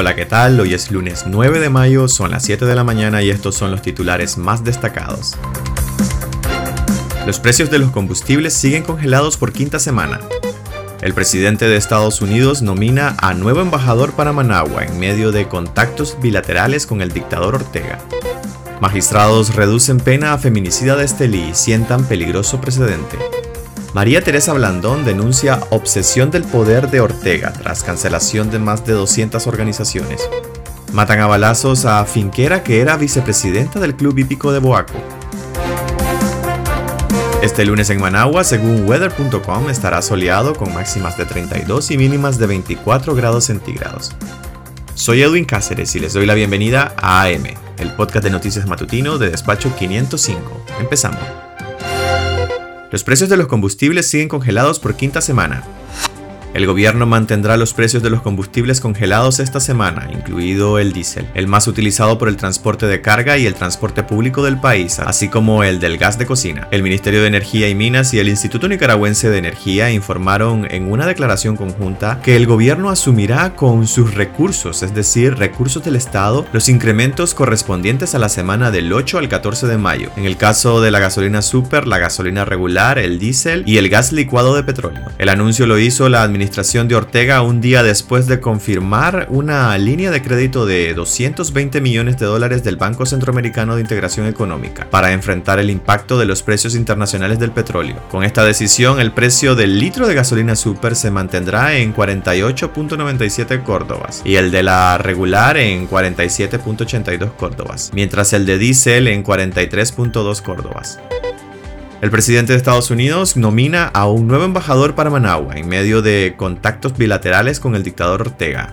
Hola, ¿qué tal? Hoy es lunes 9 de mayo, son las 7 de la mañana y estos son los titulares más destacados. Los precios de los combustibles siguen congelados por quinta semana. El presidente de Estados Unidos nomina a nuevo embajador para Managua en medio de contactos bilaterales con el dictador Ortega. Magistrados reducen pena a feminicida de Estelí y sientan peligroso precedente. María Teresa Blandón denuncia obsesión del poder de Ortega tras cancelación de más de 200 organizaciones. Matan a balazos a Finquera que era vicepresidenta del club hípico de Boaco. Este lunes en Managua, según weather.com, estará soleado con máximas de 32 y mínimas de 24 grados centígrados. Soy Edwin Cáceres y les doy la bienvenida a AM, el podcast de noticias matutino de Despacho 505. Empezamos. Los precios de los combustibles siguen congelados por quinta semana. El gobierno mantendrá los precios de los combustibles congelados esta semana, incluido el diésel, el más utilizado por el transporte de carga y el transporte público del país, así como el del gas de cocina. El Ministerio de Energía y Minas y el Instituto Nicaragüense de Energía informaron en una declaración conjunta que el gobierno asumirá con sus recursos, es decir, recursos del Estado, los incrementos correspondientes a la semana del 8 al 14 de mayo. En el caso de la gasolina super, la gasolina regular, el diésel y el gas licuado de petróleo. El anuncio lo hizo la administración administración de Ortega un día después de confirmar una línea de crédito de 220 millones de dólares del Banco Centroamericano de Integración Económica para enfrentar el impacto de los precios internacionales del petróleo. Con esta decisión, el precio del litro de gasolina super se mantendrá en 48.97 córdobas y el de la regular en 47.82 córdobas, mientras el de diésel en 43.2 córdobas. El presidente de Estados Unidos nomina a un nuevo embajador para Managua en medio de contactos bilaterales con el dictador Ortega.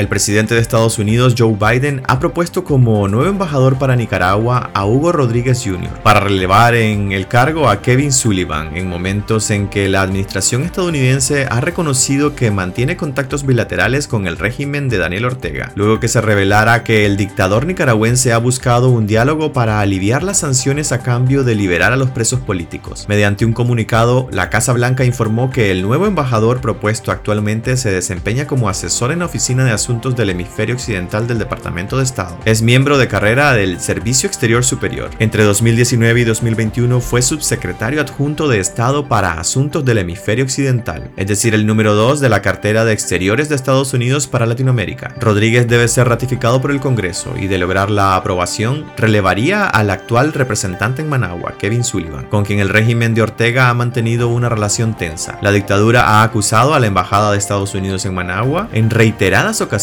El presidente de Estados Unidos, Joe Biden, ha propuesto como nuevo embajador para Nicaragua a Hugo Rodríguez Jr. para relevar en el cargo a Kevin Sullivan en momentos en que la administración estadounidense ha reconocido que mantiene contactos bilaterales con el régimen de Daniel Ortega, luego que se revelara que el dictador nicaragüense ha buscado un diálogo para aliviar las sanciones a cambio de liberar a los presos políticos. Mediante un comunicado, la Casa Blanca informó que el nuevo embajador propuesto actualmente se desempeña como asesor en la oficina de asuntos del Hemisferio Occidental del Departamento de Estado. Es miembro de carrera del Servicio Exterior Superior. Entre 2019 y 2021 fue subsecretario adjunto de Estado para Asuntos del Hemisferio Occidental, es decir, el número 2 de la cartera de Exteriores de Estados Unidos para Latinoamérica. Rodríguez debe ser ratificado por el Congreso y de lograr la aprobación relevaría al actual representante en Managua, Kevin Sullivan, con quien el régimen de Ortega ha mantenido una relación tensa. La dictadura ha acusado a la Embajada de Estados Unidos en Managua en reiteradas ocasiones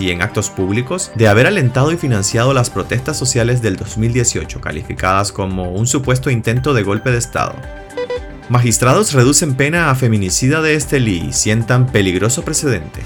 y en actos públicos de haber alentado y financiado las protestas sociales del 2018, calificadas como un supuesto intento de golpe de Estado. Magistrados reducen pena a feminicida de Estelí y sientan peligroso precedente.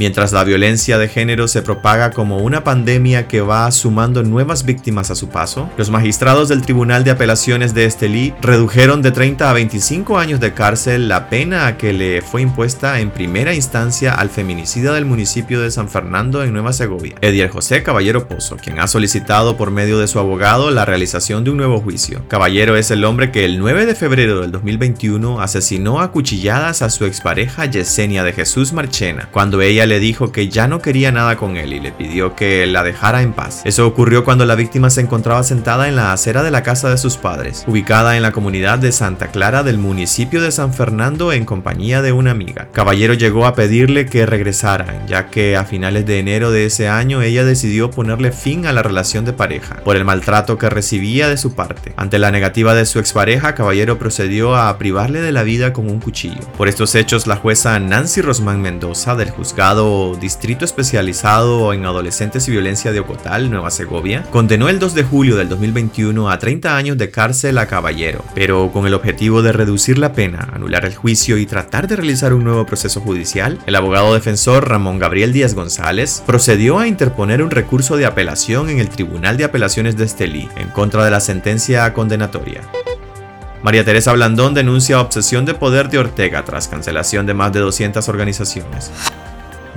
Mientras la violencia de género se propaga como una pandemia que va sumando nuevas víctimas a su paso, los magistrados del Tribunal de Apelaciones de Estelí redujeron de 30 a 25 años de cárcel la pena que le fue impuesta en primera instancia al feminicida del municipio de San Fernando en Nueva Segovia, Edier José Caballero Pozo, quien ha solicitado por medio de su abogado la realización de un nuevo juicio. Caballero es el hombre que el 9 de febrero del 2021 asesinó a cuchilladas a su expareja Yesenia de Jesús Marchena, cuando ella le dijo que ya no quería nada con él y le pidió que la dejara en paz. Eso ocurrió cuando la víctima se encontraba sentada en la acera de la casa de sus padres, ubicada en la comunidad de Santa Clara del municipio de San Fernando en compañía de una amiga. Caballero llegó a pedirle que regresaran, ya que a finales de enero de ese año ella decidió ponerle fin a la relación de pareja, por el maltrato que recibía de su parte. Ante la negativa de su expareja, Caballero procedió a privarle de la vida con un cuchillo. Por estos hechos, la jueza Nancy Rosman Mendoza del juzgado Distrito Especializado en Adolescentes y Violencia de Ocotal, Nueva Segovia, condenó el 2 de julio del 2021 a 30 años de cárcel a Caballero, pero con el objetivo de reducir la pena, anular el juicio y tratar de realizar un nuevo proceso judicial, el abogado defensor Ramón Gabriel Díaz González procedió a interponer un recurso de apelación en el Tribunal de Apelaciones de Estelí en contra de la sentencia condenatoria. María Teresa Blandón denuncia obsesión de poder de Ortega tras cancelación de más de 200 organizaciones.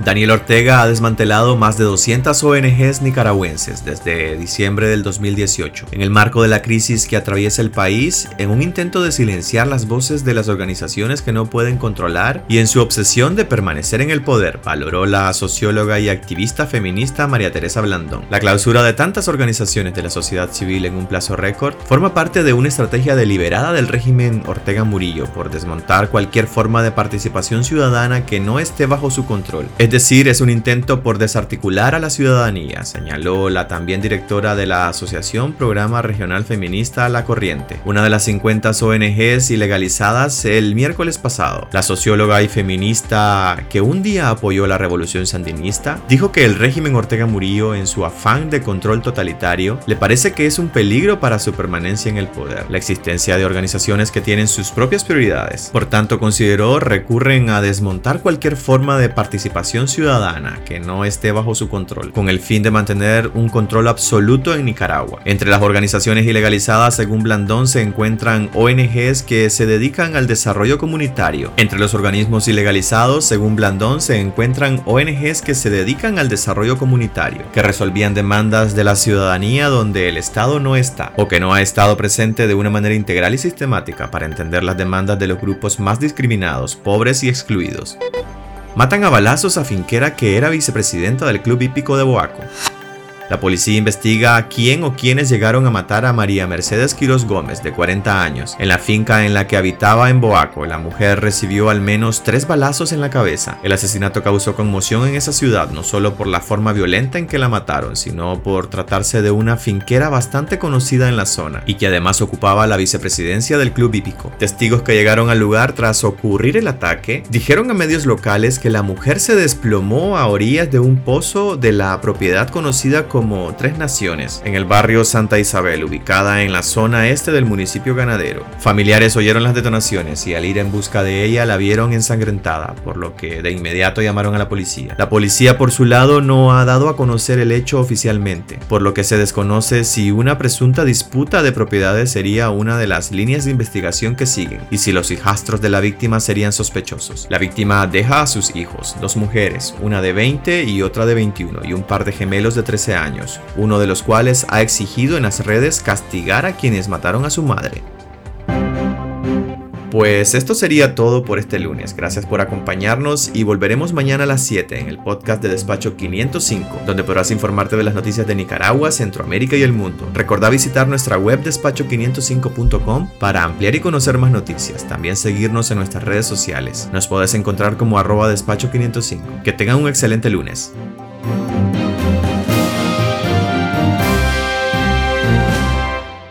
Daniel Ortega ha desmantelado más de 200 ONGs nicaragüenses desde diciembre del 2018, en el marco de la crisis que atraviesa el país, en un intento de silenciar las voces de las organizaciones que no pueden controlar y en su obsesión de permanecer en el poder, valoró la socióloga y activista feminista María Teresa Blandón. La clausura de tantas organizaciones de la sociedad civil en un plazo récord forma parte de una estrategia deliberada del régimen Ortega Murillo por desmontar cualquier forma de participación ciudadana que no esté bajo su control. Es decir, es un intento por desarticular a la ciudadanía, señaló la también directora de la Asociación Programa Regional Feminista La Corriente, una de las 50 ONGs ilegalizadas el miércoles pasado. La socióloga y feminista que un día apoyó la revolución sandinista dijo que el régimen Ortega Murillo, en su afán de control totalitario, le parece que es un peligro para su permanencia en el poder. La existencia de organizaciones que tienen sus propias prioridades. Por tanto, consideró recurren a desmontar cualquier forma de participación ciudadana que no esté bajo su control, con el fin de mantener un control absoluto en Nicaragua. Entre las organizaciones ilegalizadas, según Blandón, se encuentran ONGs que se dedican al desarrollo comunitario. Entre los organismos ilegalizados, según Blandón, se encuentran ONGs que se dedican al desarrollo comunitario, que resolvían demandas de la ciudadanía donde el Estado no está o que no ha estado presente de una manera integral y sistemática para entender las demandas de los grupos más discriminados, pobres y excluidos. Matan a balazos a Finquera que era vicepresidenta del club hípico de Boaco. La policía investiga quién o quiénes llegaron a matar a María Mercedes Quiroz Gómez, de 40 años, en la finca en la que habitaba en Boaco. La mujer recibió al menos tres balazos en la cabeza. El asesinato causó conmoción en esa ciudad, no solo por la forma violenta en que la mataron, sino por tratarse de una finquera bastante conocida en la zona y que además ocupaba la vicepresidencia del club hípico. Testigos que llegaron al lugar tras ocurrir el ataque dijeron a medios locales que la mujer se desplomó a orillas de un pozo de la propiedad conocida como como Tres Naciones, en el barrio Santa Isabel, ubicada en la zona este del municipio ganadero. Familiares oyeron las detonaciones y al ir en busca de ella la vieron ensangrentada, por lo que de inmediato llamaron a la policía. La policía por su lado no ha dado a conocer el hecho oficialmente, por lo que se desconoce si una presunta disputa de propiedades sería una de las líneas de investigación que siguen y si los hijastros de la víctima serían sospechosos. La víctima deja a sus hijos, dos mujeres, una de 20 y otra de 21 y un par de gemelos de 13 uno de los cuales ha exigido en las redes castigar a quienes mataron a su madre. Pues esto sería todo por este lunes. Gracias por acompañarnos y volveremos mañana a las 7 en el podcast de Despacho 505, donde podrás informarte de las noticias de Nicaragua, Centroamérica y el mundo. Recordá visitar nuestra web despacho505.com para ampliar y conocer más noticias. También seguirnos en nuestras redes sociales. Nos podés encontrar como arroba despacho505. Que tengan un excelente lunes.